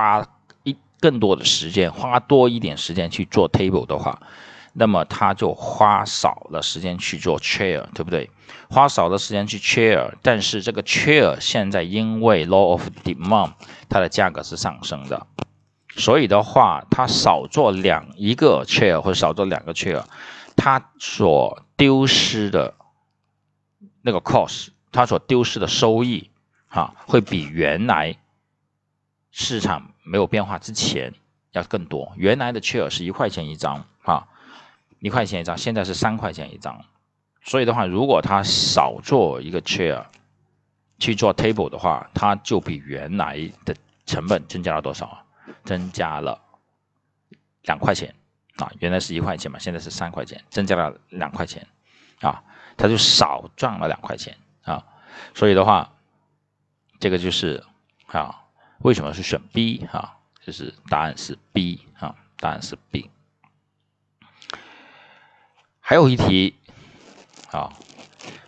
花一更多的时间，花多一点时间去做 table 的话，那么他就花少了时间去做 chair，对不对？花少了时间去 chair，但是这个 chair 现在因为 law of demand，它的价格是上升的，所以的话，他少做两一个 chair 或者少做两个 chair，他所丢失的那个 cost，他所丢失的收益，哈，会比原来市场没有变化之前要更多。原来的 chair 是一块钱一张，啊，一块钱一张，现在是三块钱一张。所以的话，如果他少做一个 chair 去做 table 的话，它就比原来的成本增加了多少啊？增加了两块钱啊！原来是一块钱嘛，现在是三块钱，增加了两块钱啊，他就少赚了两块钱啊。所以的话，这个就是啊，为什么是选 B 啊？就是答案是 B 啊，答案是 B。还有一题。好，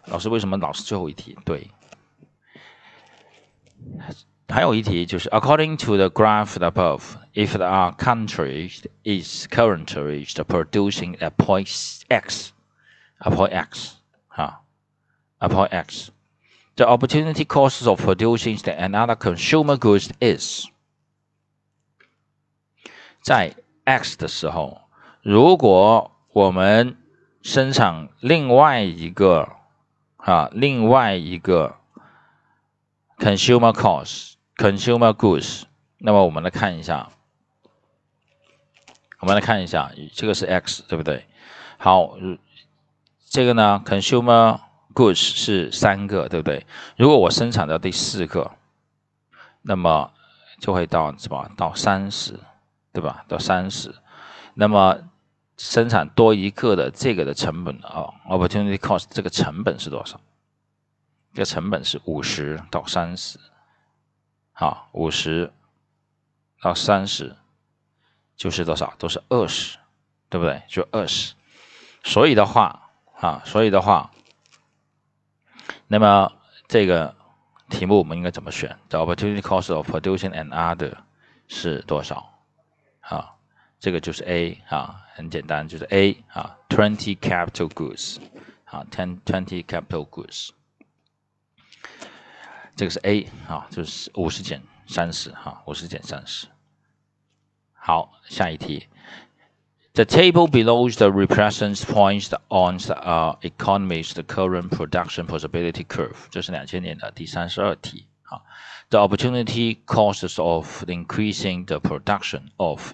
老师为什么老是最后一题？对，还有一题就是，according to the graph above, if the country is currently producing a point x, a point x, 哈，a point x, The opportunity cost of producing the another consumer goods is，在 x 的时候，如果我们生产另外一个啊，另外一个 consumer cost consumer goods，那么我们来看一下，我们来看一下，这个是 x 对不对？好，这个呢 consumer goods 是三个对不对？如果我生产到第四个，那么就会到什么？到三十，对吧？到三十，那么。生产多一个的这个的成本啊，opportunity cost 这个成本是多少？这个成本是五十到三十，好，五十到三十就是多少？都是二十，对不对？就二十。所以的话，啊，所以的话，那么这个题目我们应该怎么选？The opportunity cost of producing an other 是多少？啊，这个就是 A 啊。很简单，就是 A 啊，twenty capital goods，啊，ten twenty capital goods，这个是 A 啊，就是五十减三十哈，五十减三十。好，下一题 ，The table below the represents points on the uh economy's the current production possibility curve，这是两千年的第三十二题啊。The opportunity costs of increasing the production of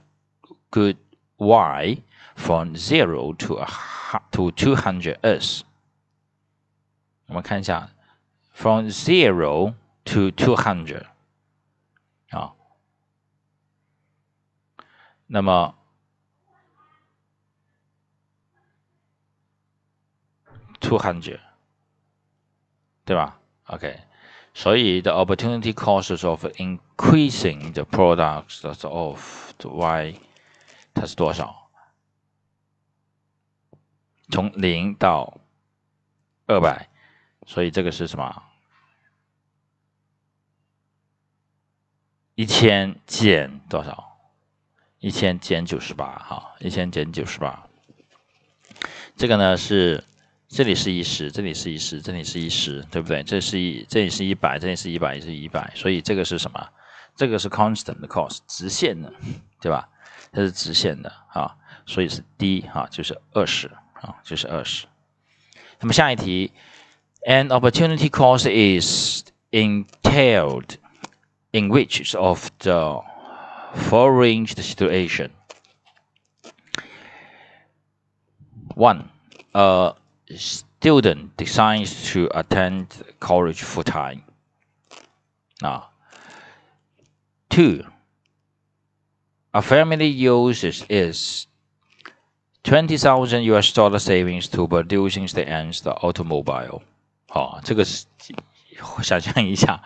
good Y from zero to a to two hundred s。我们看一下，from zero to two hundred 啊，那么 two hundred 对吧？OK，所以 the opportunity costs of increasing the products of the Y 它是多少？从零到二百，所以这个是什么？一千减多少？一千减九十八，哈，一千减九十八。这个呢是，这里是一十，这里是一十，这里是一十，对不对？这是一，这里是一百，这里是一百，也是一百，所以这个是什么？这个是 constant 的 cost，直线的，对吧？它是直线的啊，所以是 D 啊，就是二十啊，就是二十。那么下一题，An opportunity cost is entailed in which of the following situation? One, a student decides to attend college full time. 啊，Two. A family uses is twenty thousand US dollar savings to producing the ends the automobile。好，这个是想象一下，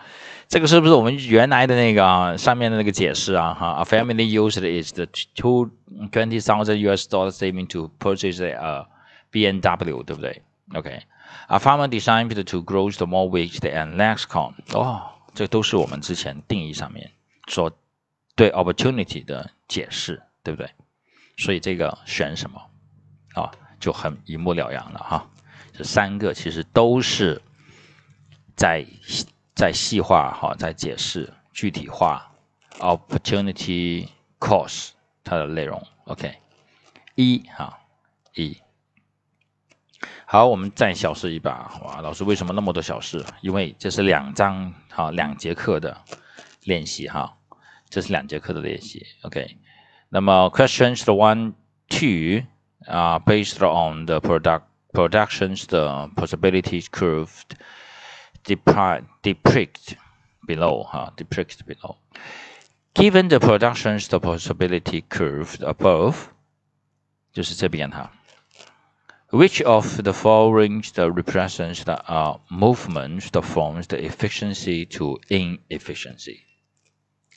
这个是不是我们原来的那个啊上面的那个解释啊？哈，A family uses is the two twenty thousand US dollar saving to purchase a B N W，对不对？OK，A farmer designed to grow the more wheat and less corn。哦，这都是我们之前定义上面说。对 opportunity 的解释，对不对？所以这个选什么啊，就很一目了然了哈。这三个其实都是在在细化哈，在解释具体化 opportunity cost 它的内容。OK，一哈一。好，我们再小试一把。哇，老师为什么那么多小试？因为这是两章哈，两节课的练习哈，这是两节课的练习。OK，那么 questions one two 啊，based on the product productions the possibilities curve depict below 哈，depict below。Given the productions the possibility curve above，就是这边哈。Which of the following the represents the uh, movements that forms the efficiency to inefficiency？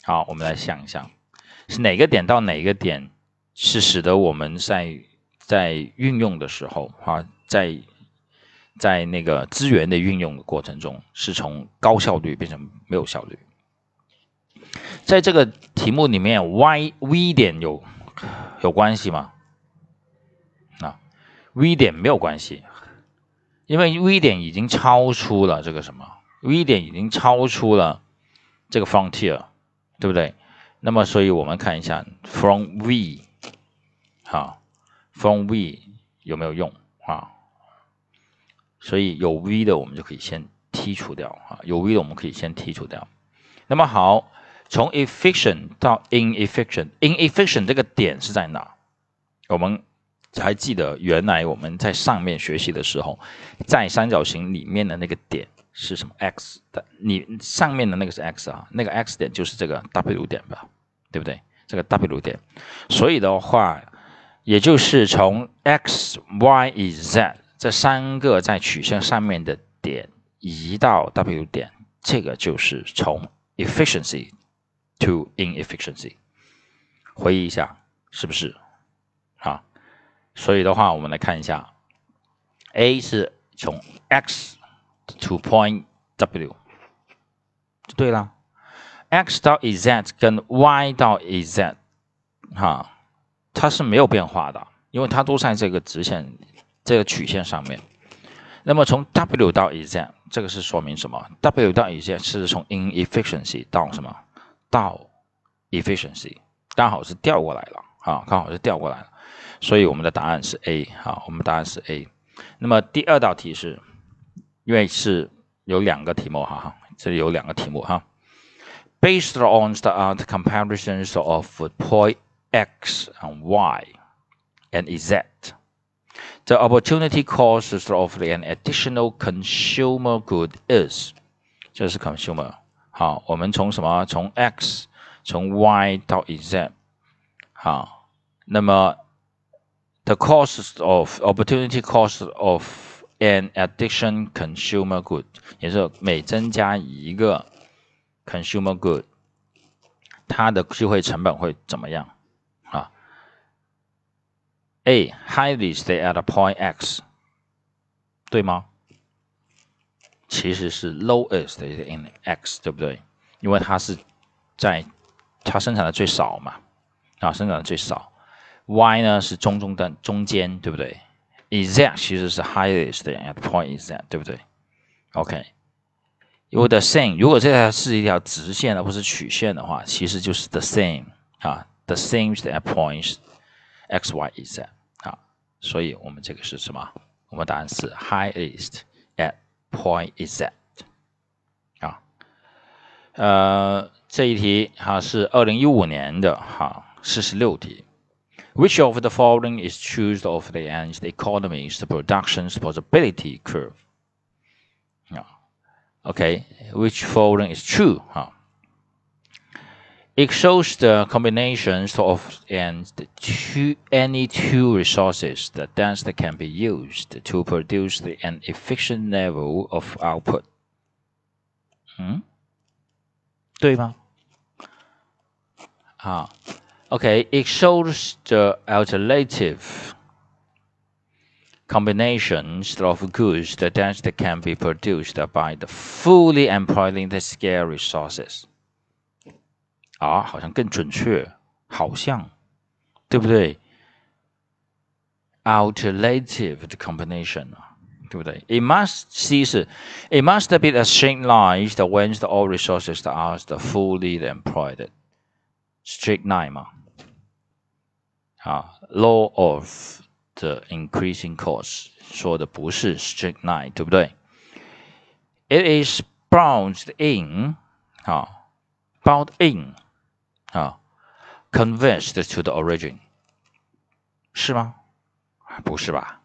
好，我们来想一想，是哪个点到哪个点是使得我们在在运用的时候啊，在在那个资源的运用的过程中，是从高效率变成没有效率。在这个题目里面，y v 点有有关系吗？V 点没有关系，因为 V 点已经超出了这个什么？V 点已经超出了这个 frontier，对不对？那么，所以我们看一下 from V，好，from V 有没有用啊？所以有 V 的我们就可以先剔除掉啊，有 V 的我们可以先剔除掉。那么好，从 efficient 到 inefficient，inefficient 这个点是在哪？我们。还记得原来我们在上面学习的时候，在三角形里面的那个点是什么？x 的，你上面的那个是 x 啊，那个 x 点就是这个 W 点吧，对不对？这个 W 点，所以的话，也就是从 x、y、z 这三个在曲线上面的点移到 W 点，这个就是从 efficiency to inefficiency。回忆一下，是不是啊？所以的话，我们来看一下，A 是从 x to point W，就对了。x 到 z 跟 y 到 z，哈，它是没有变化的，因为它都在这个直线、这个曲线上面。那么从 W 到 z，这个是说明什么？W 到 z 是从 inefficiency 到什么？到 efficiency，刚好是调过来了，啊，刚好是调过来了。所以我们的答案是 A，好，我们答案是 A。那么第二道题是，因为是有两个题目哈，这里有两个题目哈。Based on the comparisons of point X and Y and Z, the opportunity cost of an additional consumer good is，这是 consumer。好，我们从什么？从 X，从 Y 到 Z，好，那么 the cost of opportunity cost of an addition consumer good，也是每增加一个 consumer good，它的机会成本会怎么样啊？A highest at point X，对吗？其实是 lowest in X，对不对？因为它是在它生产的最少嘛，啊，生产的最少。 Y 呢是中中的中间，对不对？z 其实是 highest at point is that 对不对？OK，因为 the same，如果这条是一条直线而不是曲线的话，其实就是 the same 啊，the same at points x y z 啊，所以我们这个是什么？我们答案是 highest at point is that 啊。呃，这一题哈是二零一五年的哈四十六题。Which of the following is true of the and the economy's production's possibility curve? Yeah. Okay, which following is true? Huh? It shows the combinations of and two, any two resources that that can be used to produce the, an efficient level of output. 嗯，对吗？啊。 Okay, it shows the alternative combinations of goods that, that can be produced by the fully employing the scarce resources. 啊，好像更准确，好像，对不对？Alternative 的 combination 啊，对不对？It must C 是 It must be a straight line that when the all resources are fully employed. Straight line 嘛，啊，Law of the increasing cost 说的不是 straight line，对不对？It is bounced in 啊，bound in 啊，converged to the origin 是吗？不是吧？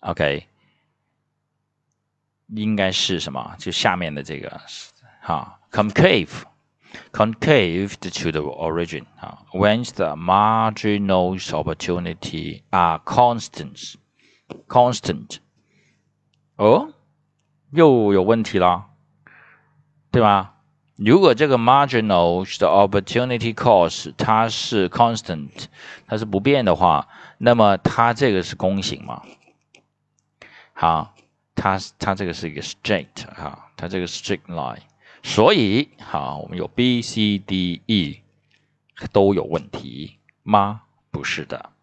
OK，应该是什么？就下面的这个哈，concave。 concave to the origin when the marginal opportunity are constant constant 哦，又有问题了，对吧？如果这个 marginal 的 opportunity cost 它是 constant，它是不变的话，那么它这个是公型嘛？好，它它这个是一个 straight 哈，它这个 straight line。 所以，好，我们有 B、C、D、E 都有问题吗？不是的，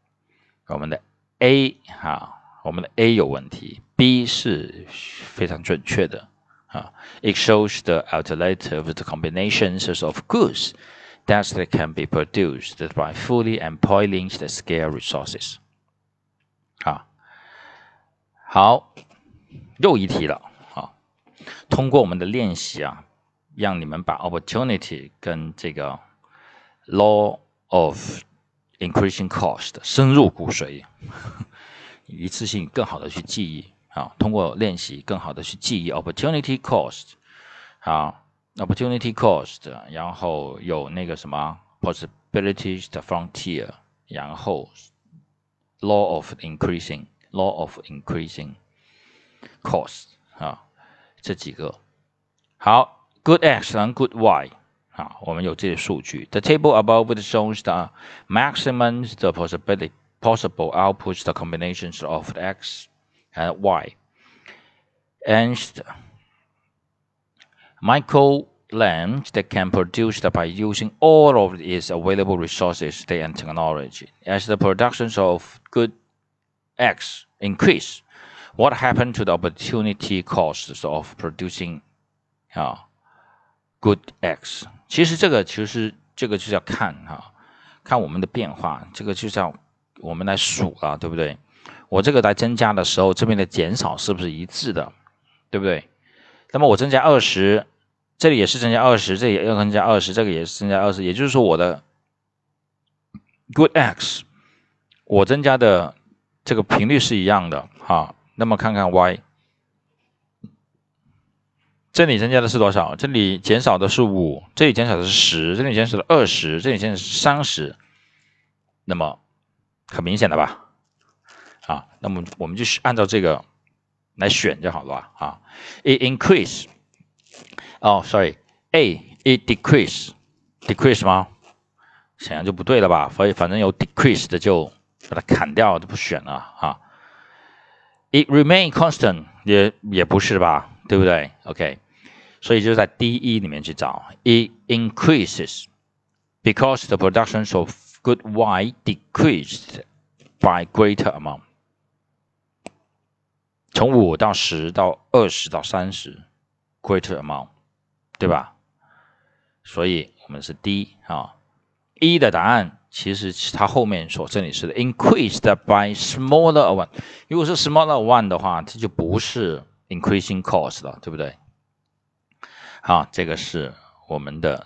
我们的 A 哈，我们的 A 有问题，B 是非常准确的啊。It shows the alternative the combinations of goods that can be produced by fully employing the scale resources。啊，好，又一题了啊。通过我们的练习啊。让你们把 opportunity 跟这个 law of increasing cost 深入骨髓，一次性更好的去记忆啊，通过练习更好的去记忆 opportunity cost 啊，opportunity cost，然后有那个什么 possibilities 的 frontier，然后 law of increasing law of increasing cost 啊，这几个好。good X and good Y 啊，我们有这些数据。The table above shows the maximum the possibility possible outputs the combinations of X and Y. And Michael Land that can produce by using all of its available resources and technology. As the productions of good X increase, what happened to the opportunity costs of producing uh, Good X，其实这个其实这个就是要看哈，看我们的变化，这个就是要我们来数了，对不对？我这个来增加的时候，这边的减少是不是一致的，对不对？那么我增加二十，这里也是增加二十，这里也要增加二十，这个也是增加二十，也就是说我的 Good X，我增加的这个频率是一样的哈。那么看看 Y。这里增加的是多少？这里减少的是五，这里减少的是十，这里减少了二十，这里减少是三十。那么很明显的吧？啊，那么我们就是按照这个来选就好了？啊，it increase，哦，sorry，a it decrease，decrease 吗？显然就不对了吧？所以反正有 decrease 的就把它砍掉，就不选了啊。it remain constant 也也不是吧？对不对？OK。所以就在 D E 里面去找，it increases because the production of good wine decreased by greater amount。从五到十到二十到三十，greater amount，对吧？所以我们是 D 啊。E 的答案其实它后面所这里是的 increased by smaller one。如果是 smaller one 的话，它就不是 increasing cost 了，对不对？好，这个是我们的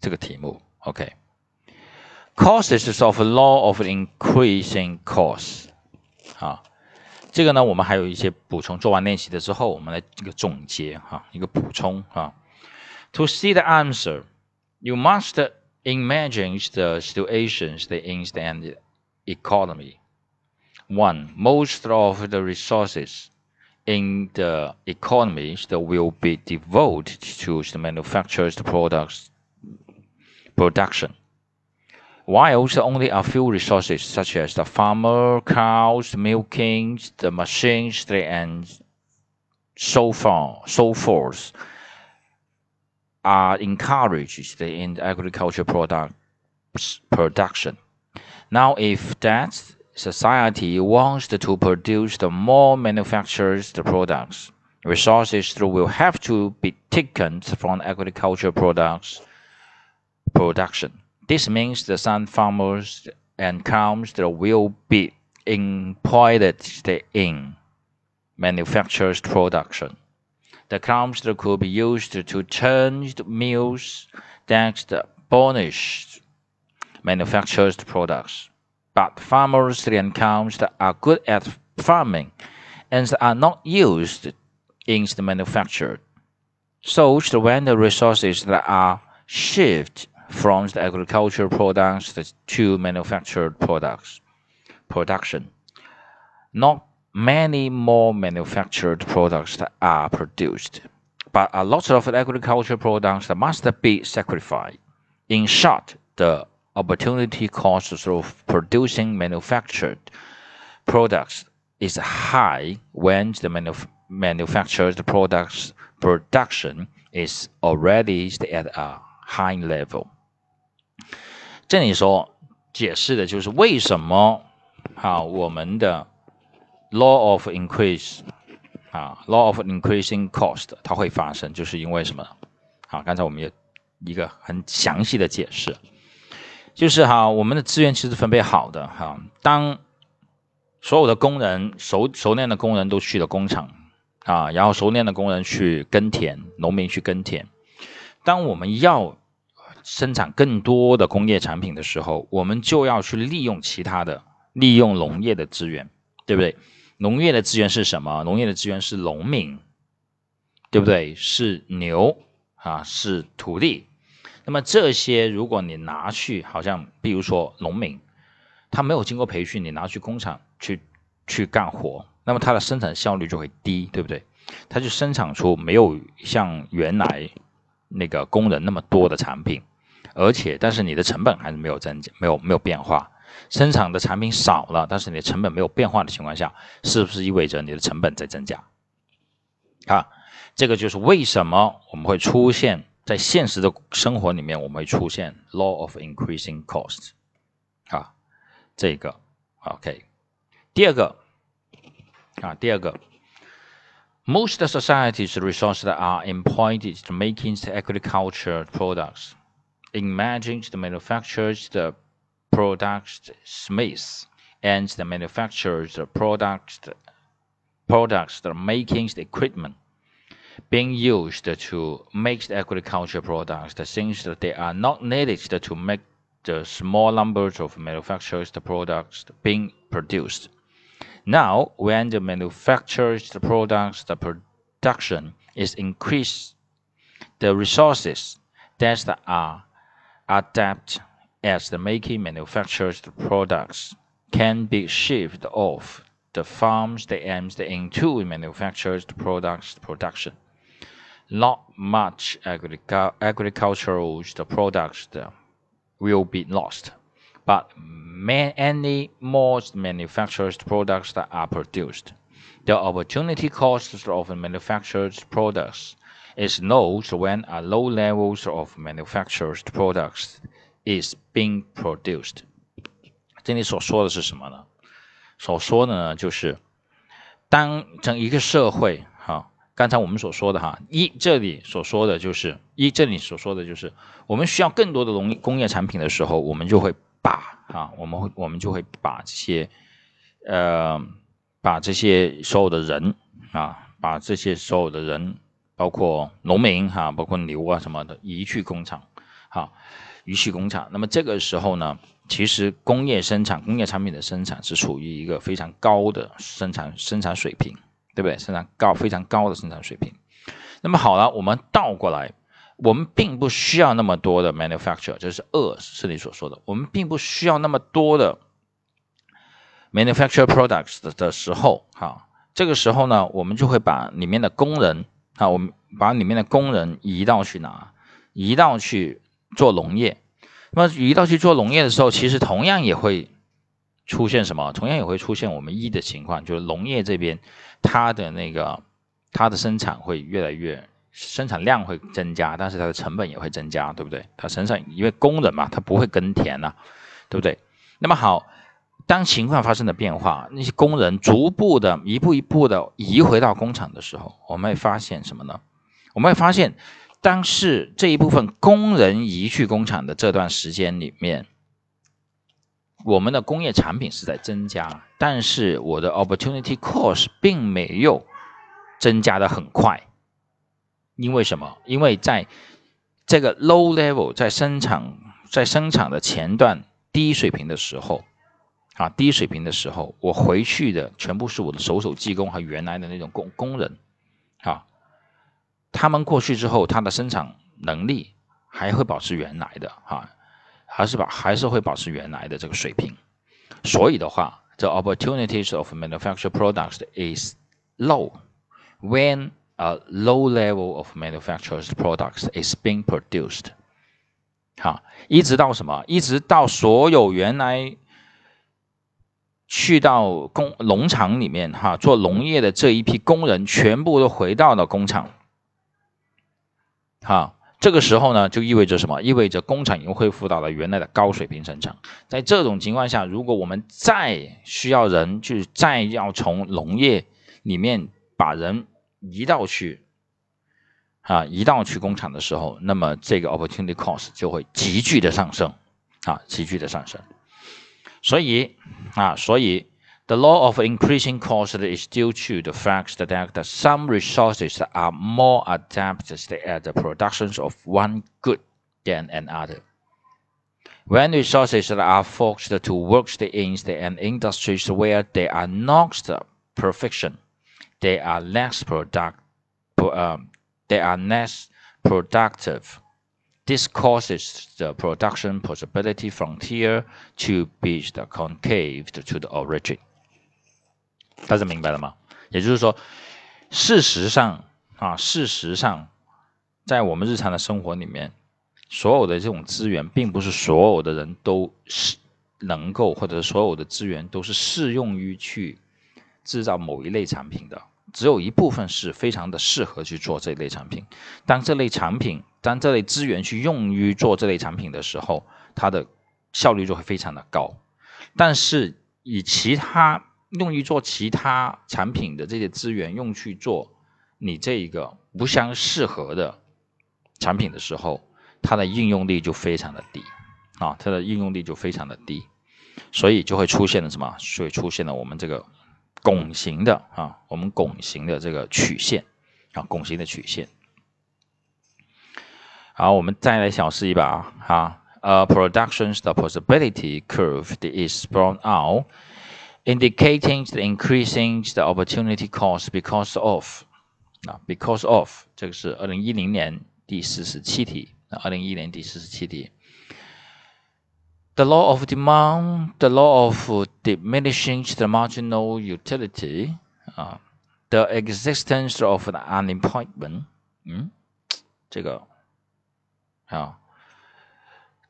这个题目。OK，causes of law of increasing costs。啊，这个呢，我们还有一些补充。做完练习的之后，我们来一个总结哈，一个补充啊。To see the answer, you must imagine the situations that in the economy. One, most of the resources in the economy that will be devoted to the manufactured products production. While only a few resources such as the farmer, cows, milking, the machines, and so far, so forth are encouraged in agricultural product production. Now, if that society wants to produce the more manufactured products, resources will have to be taken from agricultural products production. This means the some farmers and cows that will be employed in manufactured production. The cows could be used to turn mills that burnish manufactured products. But farmers and cows are good at farming and are not used in the manufacture. So when the resources that are shifted from the agricultural products to manufactured products production, not many more manufactured products are produced, but a lot of agricultural products must be sacrificed. In short, the opportunity cost of producing manufactured products is high when the manuf manufactured products production is already at a high level。这里说解释的就是为什么啊我们的 law of increase 啊，law of increasing cost 它会发生，就是因为什么？好，刚才我们也一个很详细的解释， 就是哈，我们的资源其实分配好的哈。当所有的工人熟熟练的工人都去了工厂啊，然后熟练的工人去耕田，农民去耕田。当我们要生产更多的工业产品的时候，我们就要去利用其他的，利用农业的资源，对不对？农业的资源是什么？农业的资源是农民，对不对？是牛啊，是土地。那么这些，如果你拿去，好像比如说农民，他没有经过培训，你拿去工厂去去干活，那么他的生产效率就会低，对不对？他就生产出没有像原来那个工人那么多的产品，而且但是你的成本还是没有增加，没有没有变化。生产的产品少了，但是你的成本没有变化的情况下，是不是意味着你的成本在增加？啊，这个就是为什么我们会出现在现实的生活里面，我们会出现 law of increasing cost。啊，这个 OK。第二个啊，第二个，most societies resources are employed to making the agricultural products, imagine the manufacturers the products smiths and the manufacturers the products products the making the equipment being used to make the agricultural products since they are not needed to make the small numbers of manufacturers the products being produced. Now, when the manufacturers the products the production is increased, the resources that are adapted as the making manufactures the products can be shifted off the farms they aimed into manufactured products production Not much agric agricultural products will be lost, but many more manufactured products that are produced. The opportunity cost of manufactured products is low when a low levels of manufactured products is being produced。这里所说的是什么呢？所说的呢，就是当整一个社会，哈， 刚才我们所说的哈，一这里所说的就是一这里所说的就是我们需要更多的农工业产品的时候，我们就会把啊，我们会我们就会把这些呃，把这些所有的人啊，把这些所有的人，包括农民哈，包括牛啊什么的，移去工厂，哈，移去工厂，那么这个时候呢，其实工业生产、工业产品的生产是处于一个非常高的生产生产水平，对不对？生产高非常高的生产水平。那么好了，我们倒过来，我们并不需要那么多的 manufacture，这是二是你所说的，我们并不需要那么多的 manufacture products 的的时候，哈，这个时候呢，我们就会把里面的工人，啊，我们把里面的工人移到去哪？移到去。做农业，那么移到去做农业的时候，其实同样也会出现什么？同样也会出现我们一的情况，就是农业这边它的那个它的生产会越来越生产量会增加，但是它的成本也会增加，对不对？它生产因为工人嘛，他不会耕田呐，对不对？那么好，当情况发生了变化，那些工人逐步的一步一步的移回到工厂的时候，我们会发现什么呢？我们会发现，当是这一部分工人移去工厂的这段时间里面，我们的工业产品是在增加，但是我的 opportunity cost 并没有增加的很快。因为什么？因为在这个 low level，在生产在生产的前段低水平的时候，啊，低水平的时候，我回去的全部是我的手手技工和原来的那种工工人，啊，他们过去之后，他的生产能力还会保持原来的，哈，还是把还是会保持原来的这个水平。所以的话，the opportunities of manufactured products is low when a low level of manufactured products is being produced，好，一直到什么？一直到所有原来去到工农场里面哈做农业的这一批工人全部都回到了工厂，哈，这个时候呢就意味着什么？意味着工厂又恢复到了原来的高水平生产。在这种情况下，如果我们再需要人去再要从农业里面把人移到去，啊，移到去工厂的时候，那么这个 opportunity cost 就会急剧的上升，啊，急剧的上升。所以，啊，所以 the law of increasing cost is due to the fact that some resources are more adapted at the productions of one good than another. When resources are forced to work in the industries where they are not perfection, they are less product, um, they are less productive. This causes the production possibility frontier to be concave to the origin。大家明白了吗？也就是说，事实上啊，事实上，在我们日常的生活里面，所有的这种资源，并不是所有的人都是能够，或者所有的资源都是适用于去制造某一类产品的。只有一部分是非常的适合去做这类产品。当这类产品，当这类资源去用于做这类产品的时候，它的效率就会非常的高。但是以其他用于做其他产品的这些资源用去做你这一个不相适合的产品的时候，它的应用力就非常的低啊，它的应用力就非常的低，所以就会出现了什么？所以出现了我们这个。拱形的啊，我们拱形的这个曲线啊，拱形的曲线。好，我们再来小试一把啊。A production's the possibility curve is b r o w n out, indicating the increasing the opportunity cost because of 啊，because of 这个是二零一零年第四十七题啊，二零一零年第四十七题。The law of demand, the law of diminishing the marginal utility, uh, the existence of unemployment, 嗯，这个啊，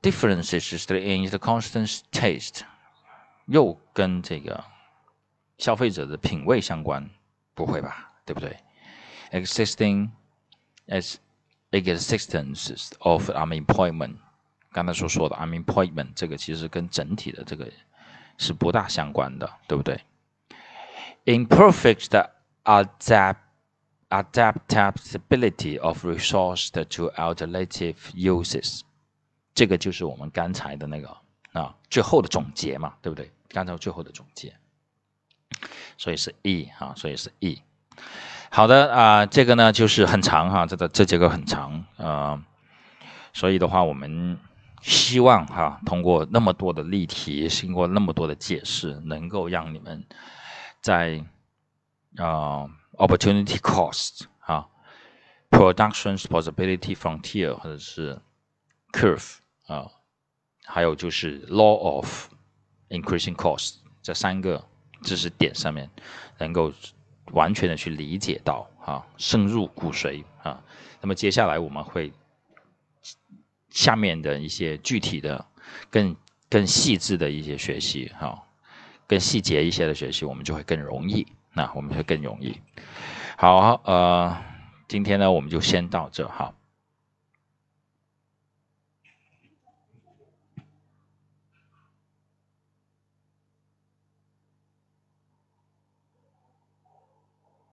differences in the constant taste， 又跟这个消费者的品味相关，不会吧？对不对？Existing as existence of unemployment。刚才所说的 unemployment 这个其实跟整体的这个是不大相关的，对不对？Imperfect adapt adaptability of resource to alternative uses，这个就是我们刚才的那个啊最后的总结嘛，对不对？ 刚才最后的总结，所以是 E 啊，所以是 E。好的啊，这个呢就是很长哈，这个这节课很长啊，所以的话我们。希望哈，通过那么多的例题，经过那么多的解释，能够让你们在啊，opportunity cost 啊，production possibility frontier 或者是 curve 啊，还有就是 law of increasing cost 这三个知识点上面，能够完全的去理解到啊，深入骨髓啊。那么接下来我们会。下面的一些具体的、更更细致的一些学习，哈，更细节一些的学习，我们就会更容易，那我们会更容易。好，呃，今天呢我们就先到这哈。